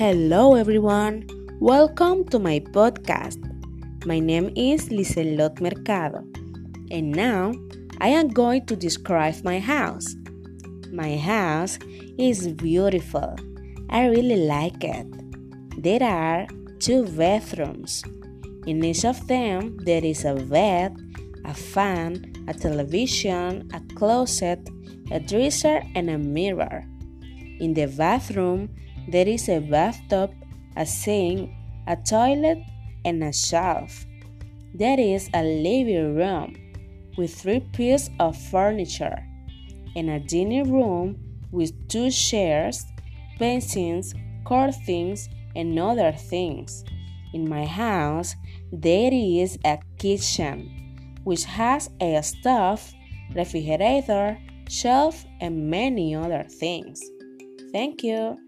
Hello, everyone. Welcome to my podcast. My name is Liselot Mercado, and now I am going to describe my house. My house is beautiful. I really like it. There are two bathrooms. In each of them, there is a bed, a fan, a television, a closet, a dresser, and a mirror. In the bathroom, there is a bathtub, a sink, a toilet, and a shelf. There is a living room with three pieces of furniture and a dining room with two chairs, paintings, curtains, and other things. In my house, there is a kitchen which has a stove, refrigerator, shelf, and many other things. Thank you.